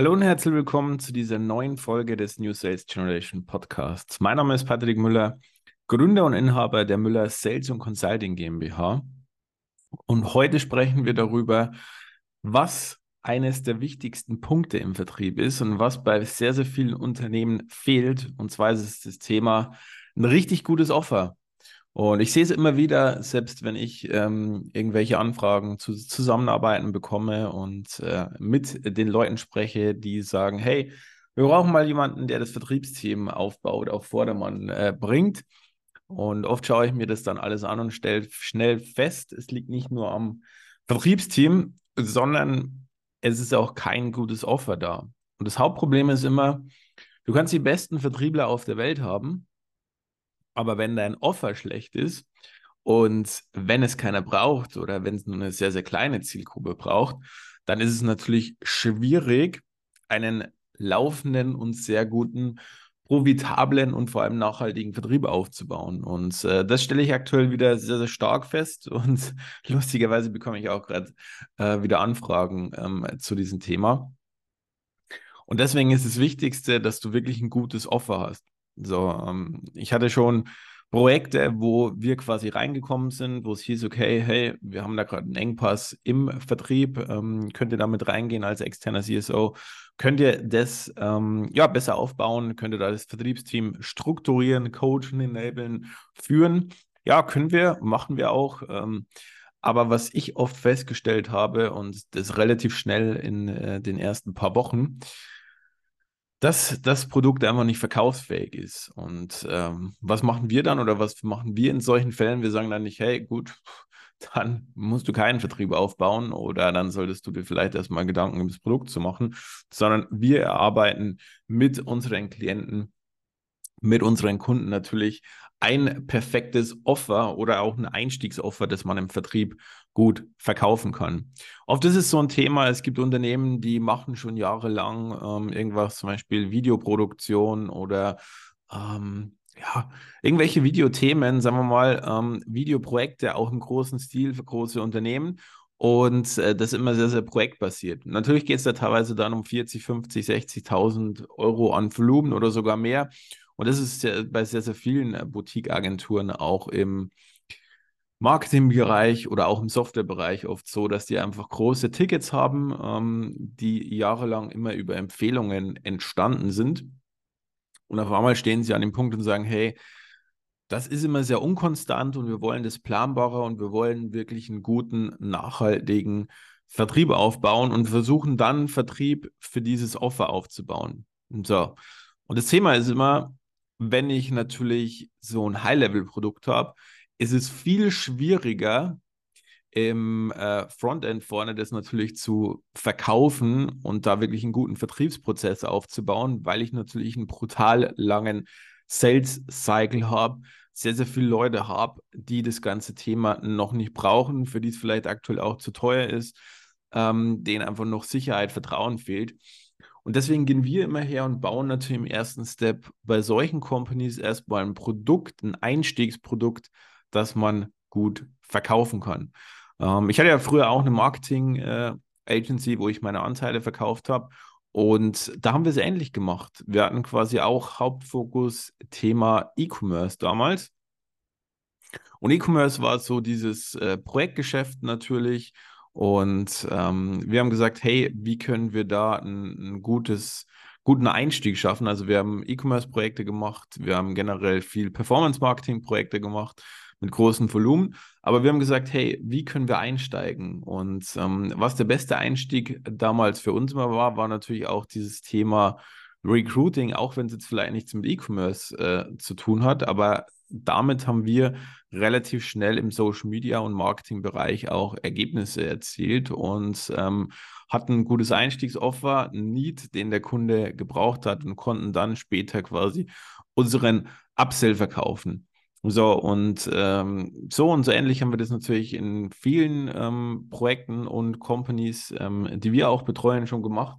Hallo und herzlich willkommen zu dieser neuen Folge des New Sales Generation Podcasts. Mein Name ist Patrick Müller, Gründer und Inhaber der Müller Sales und Consulting GmbH. Und heute sprechen wir darüber, was eines der wichtigsten Punkte im Vertrieb ist und was bei sehr, sehr vielen Unternehmen fehlt. Und zwar ist es das Thema ein richtig gutes Offer. Und ich sehe es immer wieder, selbst wenn ich ähm, irgendwelche Anfragen zu Zusammenarbeiten bekomme und äh, mit den Leuten spreche, die sagen, hey, wir brauchen mal jemanden, der das Vertriebsteam aufbaut, auf Vordermann äh, bringt. Und oft schaue ich mir das dann alles an und stelle schnell fest, es liegt nicht nur am Vertriebsteam, sondern es ist auch kein gutes Offer da. Und das Hauptproblem ist immer, du kannst die besten Vertriebler auf der Welt haben, aber wenn dein Offer schlecht ist und wenn es keiner braucht oder wenn es nur eine sehr, sehr kleine Zielgruppe braucht, dann ist es natürlich schwierig, einen laufenden und sehr guten, profitablen und vor allem nachhaltigen Vertrieb aufzubauen. Und äh, das stelle ich aktuell wieder sehr, sehr stark fest. Und lustigerweise bekomme ich auch gerade äh, wieder Anfragen ähm, zu diesem Thema. Und deswegen ist das Wichtigste, dass du wirklich ein gutes Offer hast. So, ähm, ich hatte schon Projekte, wo wir quasi reingekommen sind, wo es hieß, okay, hey, wir haben da gerade einen Engpass im Vertrieb, ähm, könnt ihr damit reingehen als externer CSO? Könnt ihr das ähm, ja, besser aufbauen? Könnt ihr da das Vertriebsteam strukturieren, coachen, enablen, führen? Ja, können wir, machen wir auch. Ähm, aber was ich oft festgestellt habe, und das relativ schnell in äh, den ersten paar Wochen, dass das Produkt einfach nicht verkaufsfähig ist. Und ähm, was machen wir dann oder was machen wir in solchen Fällen? Wir sagen dann nicht, hey, gut, dann musst du keinen Vertrieb aufbauen oder dann solltest du dir vielleicht erstmal Gedanken um das Produkt zu machen, sondern wir erarbeiten mit unseren Klienten, mit unseren Kunden natürlich ein perfektes Offer oder auch ein Einstiegsoffer, das man im Vertrieb gut verkaufen kann. Oft ist es so ein Thema, es gibt Unternehmen, die machen schon jahrelang ähm, irgendwas, zum Beispiel Videoproduktion oder ähm, ja, irgendwelche Videothemen, sagen wir mal, ähm, Videoprojekte auch im großen Stil für große Unternehmen. Und äh, das ist immer sehr, sehr projektbasiert. Natürlich geht es da teilweise dann um 40, 50, 60.000 Euro an Volumen oder sogar mehr. Und das ist ja bei sehr, sehr vielen äh, Boutique-Agenturen auch im Marketingbereich oder auch im Softwarebereich oft so, dass die einfach große Tickets haben, ähm, die jahrelang immer über Empfehlungen entstanden sind. Und auf einmal stehen sie an dem Punkt und sagen, hey, das ist immer sehr unkonstant und wir wollen das planbarer und wir wollen wirklich einen guten, nachhaltigen Vertrieb aufbauen und versuchen dann Vertrieb für dieses Offer aufzubauen. So. Und das Thema ist immer, wenn ich natürlich so ein High-Level-Produkt habe, ist es viel schwieriger, im äh, Frontend vorne das natürlich zu verkaufen und da wirklich einen guten Vertriebsprozess aufzubauen, weil ich natürlich einen brutal langen Sales Cycle habe, sehr, sehr viele Leute habe, die das ganze Thema noch nicht brauchen, für die es vielleicht aktuell auch zu teuer ist, ähm, denen einfach noch Sicherheit, Vertrauen fehlt. Und deswegen gehen wir immer her und bauen natürlich im ersten Step bei solchen Companies erstmal ein Produkt, ein Einstiegsprodukt, das man gut verkaufen kann. Ähm, ich hatte ja früher auch eine Marketing-Agency, äh, wo ich meine Anteile verkauft habe. Und da haben wir es ähnlich gemacht. Wir hatten quasi auch Hauptfokus Thema E-Commerce damals. Und E-Commerce war so dieses äh, Projektgeschäft natürlich. Und ähm, wir haben gesagt, hey, wie können wir da ein, ein gutes guten Einstieg schaffen. Also wir haben E-Commerce-Projekte gemacht, wir haben generell viel Performance-Marketing-Projekte gemacht mit großem Volumen. Aber wir haben gesagt, hey, wie können wir einsteigen? Und ähm, was der beste Einstieg damals für uns immer war, war natürlich auch dieses Thema Recruiting, auch wenn es jetzt vielleicht nichts mit E-Commerce äh, zu tun hat, aber damit haben wir relativ schnell im Social Media und Marketing-Bereich auch Ergebnisse erzielt und ähm, hatten ein gutes Einstiegsoffer, ein Need, den der Kunde gebraucht hat und konnten dann später quasi unseren Upsell verkaufen. So, und ähm, so und so ähnlich haben wir das natürlich in vielen ähm, Projekten und Companies, ähm, die wir auch betreuen, schon gemacht.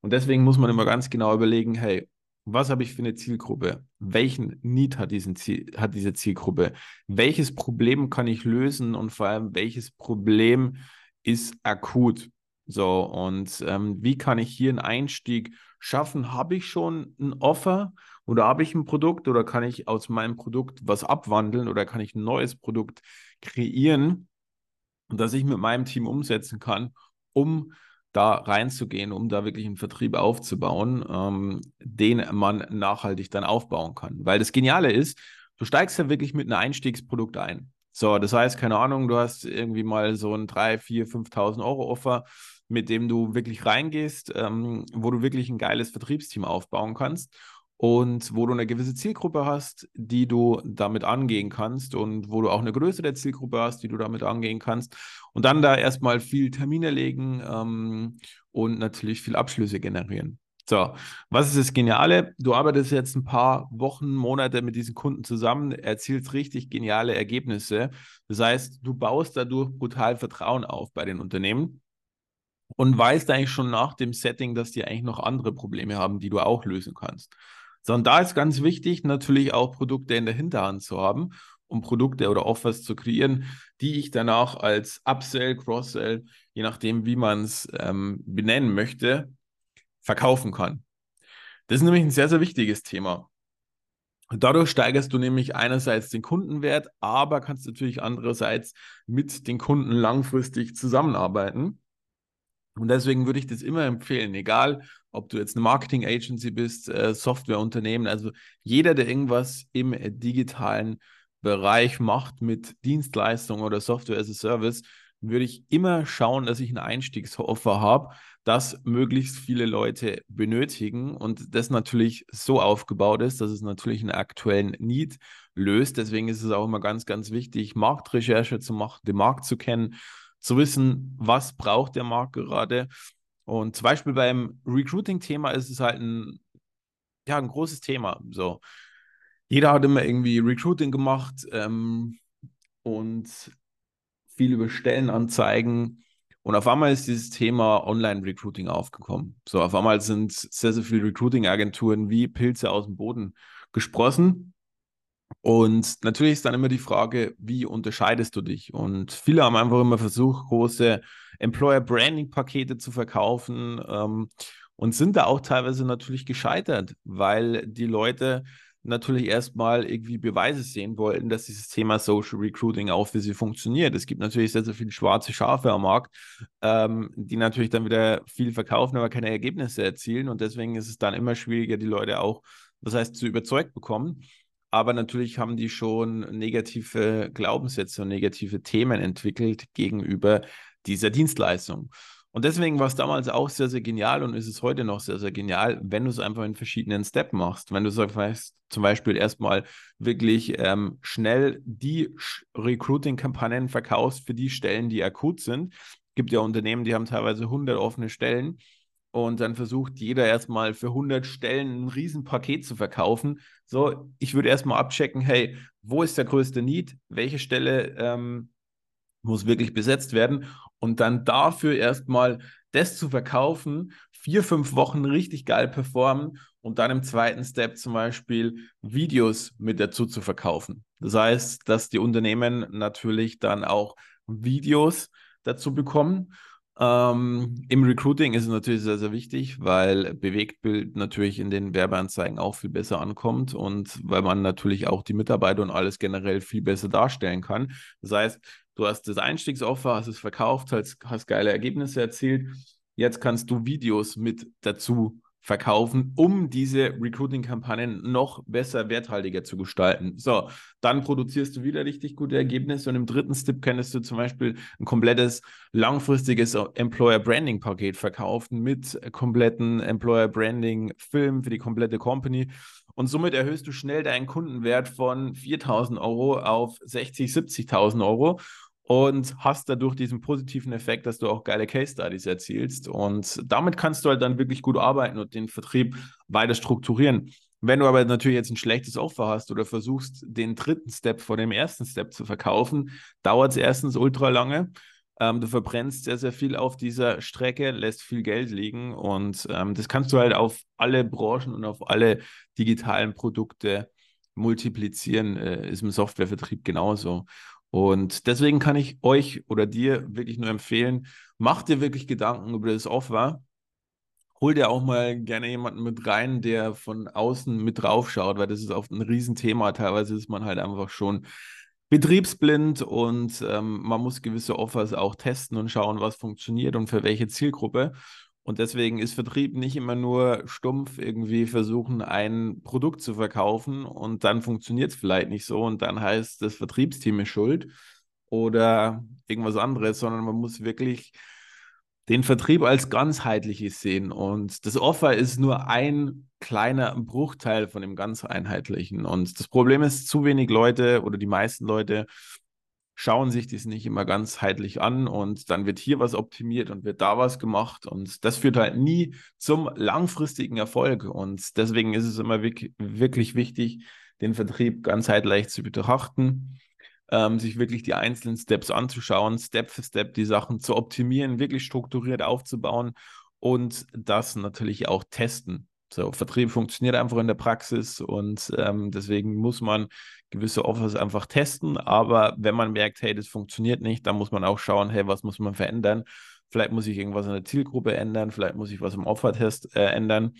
Und deswegen muss man immer ganz genau überlegen, hey, was habe ich für eine Zielgruppe? Welchen Need hat, diesen Ziel, hat diese Zielgruppe? Welches Problem kann ich lösen und vor allem, welches Problem ist akut? So, und ähm, wie kann ich hier einen Einstieg schaffen? Habe ich schon ein Offer oder habe ich ein Produkt oder kann ich aus meinem Produkt was abwandeln oder kann ich ein neues Produkt kreieren, das ich mit meinem Team umsetzen kann, um da reinzugehen, um da wirklich einen Vertrieb aufzubauen, ähm, den man nachhaltig dann aufbauen kann. Weil das Geniale ist, du steigst ja wirklich mit einem Einstiegsprodukt ein. So, das heißt, keine Ahnung, du hast irgendwie mal so ein 3, 4, 5.000 Euro Offer, mit dem du wirklich reingehst, ähm, wo du wirklich ein geiles Vertriebsteam aufbauen kannst und wo du eine gewisse Zielgruppe hast, die du damit angehen kannst und wo du auch eine größere Zielgruppe hast, die du damit angehen kannst und dann da erstmal viel Termine legen ähm, und natürlich viel Abschlüsse generieren. So, was ist das Geniale? Du arbeitest jetzt ein paar Wochen, Monate mit diesen Kunden zusammen, erzielst richtig geniale Ergebnisse. Das heißt, du baust dadurch brutal Vertrauen auf bei den Unternehmen und weißt eigentlich schon nach dem Setting, dass die eigentlich noch andere Probleme haben, die du auch lösen kannst. Sondern da ist ganz wichtig, natürlich auch Produkte in der Hinterhand zu haben, um Produkte oder Offers zu kreieren, die ich danach als Upsell, Cross-Sell, je nachdem, wie man es ähm, benennen möchte, verkaufen kann. Das ist nämlich ein sehr, sehr wichtiges Thema. Dadurch steigerst du nämlich einerseits den Kundenwert, aber kannst natürlich andererseits mit den Kunden langfristig zusammenarbeiten. Und deswegen würde ich das immer empfehlen, egal ob du jetzt eine Marketing Agency bist, äh, Softwareunternehmen, also jeder, der irgendwas im äh, digitalen Bereich macht mit Dienstleistungen oder Software as a Service, würde ich immer schauen, dass ich ein Einstiegsoffer habe, das möglichst viele Leute benötigen und das natürlich so aufgebaut ist, dass es natürlich einen aktuellen Need löst. Deswegen ist es auch immer ganz, ganz wichtig, Marktrecherche zu machen, den Markt zu kennen, zu wissen, was braucht der Markt gerade und zum Beispiel beim Recruiting-Thema ist es halt ein, ja, ein großes Thema. So. Jeder hat immer irgendwie Recruiting gemacht ähm, und viel über Stellenanzeigen. Und auf einmal ist dieses Thema Online-Recruiting aufgekommen. So, auf einmal sind sehr, sehr viele Recruiting-Agenturen wie Pilze aus dem Boden gesprossen. Und natürlich ist dann immer die Frage, wie unterscheidest du dich? Und viele haben einfach immer versucht, große Employer Branding Pakete zu verkaufen ähm, und sind da auch teilweise natürlich gescheitert, weil die Leute natürlich erstmal irgendwie Beweise sehen wollten, dass dieses Thema Social Recruiting auch für sie funktioniert. Es gibt natürlich sehr, sehr viele schwarze Schafe am Markt, ähm, die natürlich dann wieder viel verkaufen, aber keine Ergebnisse erzielen. Und deswegen ist es dann immer schwieriger, die Leute auch, das heißt, zu überzeugt bekommen. Aber natürlich haben die schon negative Glaubenssätze und negative Themen entwickelt gegenüber dieser Dienstleistung. Und deswegen war es damals auch sehr, sehr genial und ist es heute noch sehr, sehr genial, wenn du es einfach in verschiedenen Steps machst. Wenn du sagst, zum Beispiel erstmal wirklich ähm, schnell die Recruiting-Kampagnen verkaufst für die Stellen, die akut sind. Es gibt ja Unternehmen, die haben teilweise 100 offene Stellen und dann versucht jeder erstmal für 100 Stellen ein Riesenpaket zu verkaufen. So, ich würde erstmal abchecken, hey, wo ist der größte Need? Welche Stelle ähm, muss wirklich besetzt werden und dann dafür erstmal das zu verkaufen, vier, fünf Wochen richtig geil performen und dann im zweiten Step zum Beispiel Videos mit dazu zu verkaufen. Das heißt, dass die Unternehmen natürlich dann auch Videos dazu bekommen. Ähm, Im Recruiting ist es natürlich sehr, sehr wichtig, weil Bewegtbild natürlich in den Werbeanzeigen auch viel besser ankommt und weil man natürlich auch die Mitarbeiter und alles generell viel besser darstellen kann. Das heißt, Du hast das Einstiegsoffer, hast es verkauft, hast, hast geile Ergebnisse erzielt. Jetzt kannst du Videos mit dazu verkaufen, um diese Recruiting-Kampagnen noch besser, werthaltiger zu gestalten. So, dann produzierst du wieder richtig gute Ergebnisse und im dritten Step könntest du zum Beispiel ein komplettes langfristiges Employer Branding Paket verkaufen mit kompletten Employer Branding Film für die komplette Company und somit erhöhst du schnell deinen Kundenwert von 4.000 Euro auf 60, 70.000 Euro und hast dadurch diesen positiven Effekt, dass du auch geile Case Studies erzielst. Und damit kannst du halt dann wirklich gut arbeiten und den Vertrieb weiter strukturieren. Wenn du aber natürlich jetzt ein schlechtes Offer hast oder versuchst, den dritten Step vor dem ersten Step zu verkaufen, dauert es erstens ultra lange. Ähm, du verbrennst sehr, sehr viel auf dieser Strecke, lässt viel Geld liegen und ähm, das kannst du halt auf alle Branchen und auf alle digitalen Produkte multiplizieren, äh, ist im Softwarevertrieb genauso. Und deswegen kann ich euch oder dir wirklich nur empfehlen, mach dir wirklich Gedanken über das Offer. Hol dir auch mal gerne jemanden mit rein, der von außen mit drauf schaut, weil das ist oft ein Riesenthema. Teilweise ist man halt einfach schon betriebsblind und ähm, man muss gewisse Offers auch testen und schauen, was funktioniert und für welche Zielgruppe. Und deswegen ist Vertrieb nicht immer nur stumpf irgendwie versuchen, ein Produkt zu verkaufen und dann funktioniert es vielleicht nicht so und dann heißt das Vertriebsteam ist schuld oder irgendwas anderes, sondern man muss wirklich den Vertrieb als ganzheitliches sehen. Und das Offer ist nur ein kleiner Bruchteil von dem ganzeinheitlichen. Und das Problem ist, zu wenig Leute oder die meisten Leute schauen sich das nicht immer ganzheitlich an und dann wird hier was optimiert und wird da was gemacht und das führt halt nie zum langfristigen Erfolg und deswegen ist es immer wirklich wichtig, den Vertrieb ganzheitlich zu betrachten, ähm, sich wirklich die einzelnen Steps anzuschauen, Step für Step die Sachen zu optimieren, wirklich strukturiert aufzubauen und das natürlich auch testen. So, Vertrieb funktioniert einfach in der Praxis und ähm, deswegen muss man gewisse Offers einfach testen. Aber wenn man merkt, hey, das funktioniert nicht, dann muss man auch schauen, hey, was muss man verändern? Vielleicht muss ich irgendwas in der Zielgruppe ändern, vielleicht muss ich was im Offertest äh, ändern.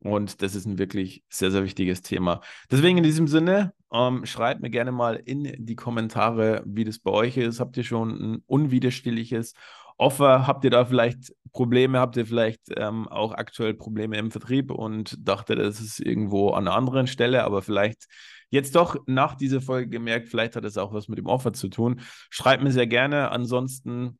Und das ist ein wirklich sehr, sehr wichtiges Thema. Deswegen in diesem Sinne, ähm, schreibt mir gerne mal in die Kommentare, wie das bei euch ist. Habt ihr schon ein unwiderstehliches Offer? Habt ihr da vielleicht Probleme? Habt ihr vielleicht ähm, auch aktuell Probleme im Vertrieb und dachte, das ist irgendwo an einer anderen Stelle, aber vielleicht jetzt doch nach dieser Folge gemerkt, vielleicht hat es auch was mit dem Offer zu tun. Schreibt mir sehr gerne. Ansonsten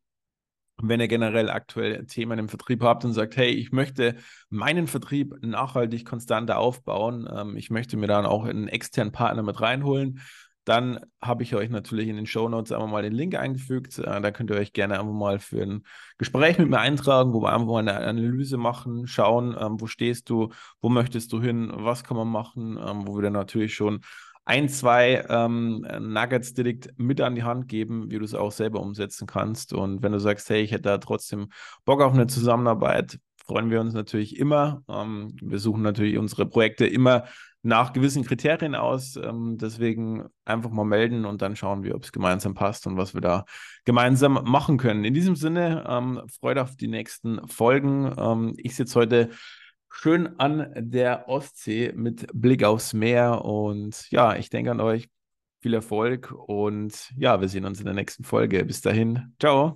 wenn ihr generell aktuell Themen im Vertrieb habt und sagt, hey, ich möchte meinen Vertrieb nachhaltig konstanter aufbauen, ähm, ich möchte mir dann auch einen externen Partner mit reinholen, dann habe ich euch natürlich in den Show Notes einmal mal den Link eingefügt. Äh, da könnt ihr euch gerne einfach mal für ein Gespräch mit mir eintragen, wo wir einfach mal eine Analyse machen, schauen, ähm, wo stehst du, wo möchtest du hin, was kann man machen, ähm, wo wir dann natürlich schon ein, zwei ähm, Nuggets direkt mit an die Hand geben, wie du es auch selber umsetzen kannst. Und wenn du sagst, hey, ich hätte da trotzdem Bock auf eine Zusammenarbeit, freuen wir uns natürlich immer. Ähm, wir suchen natürlich unsere Projekte immer nach gewissen Kriterien aus. Ähm, deswegen einfach mal melden und dann schauen wir, ob es gemeinsam passt und was wir da gemeinsam machen können. In diesem Sinne, ähm, Freude auf die nächsten Folgen. Ähm, ich sitze heute schön an der Ostsee mit Blick aufs Meer und ja, ich denke an euch. Viel Erfolg und ja, wir sehen uns in der nächsten Folge. Bis dahin, ciao.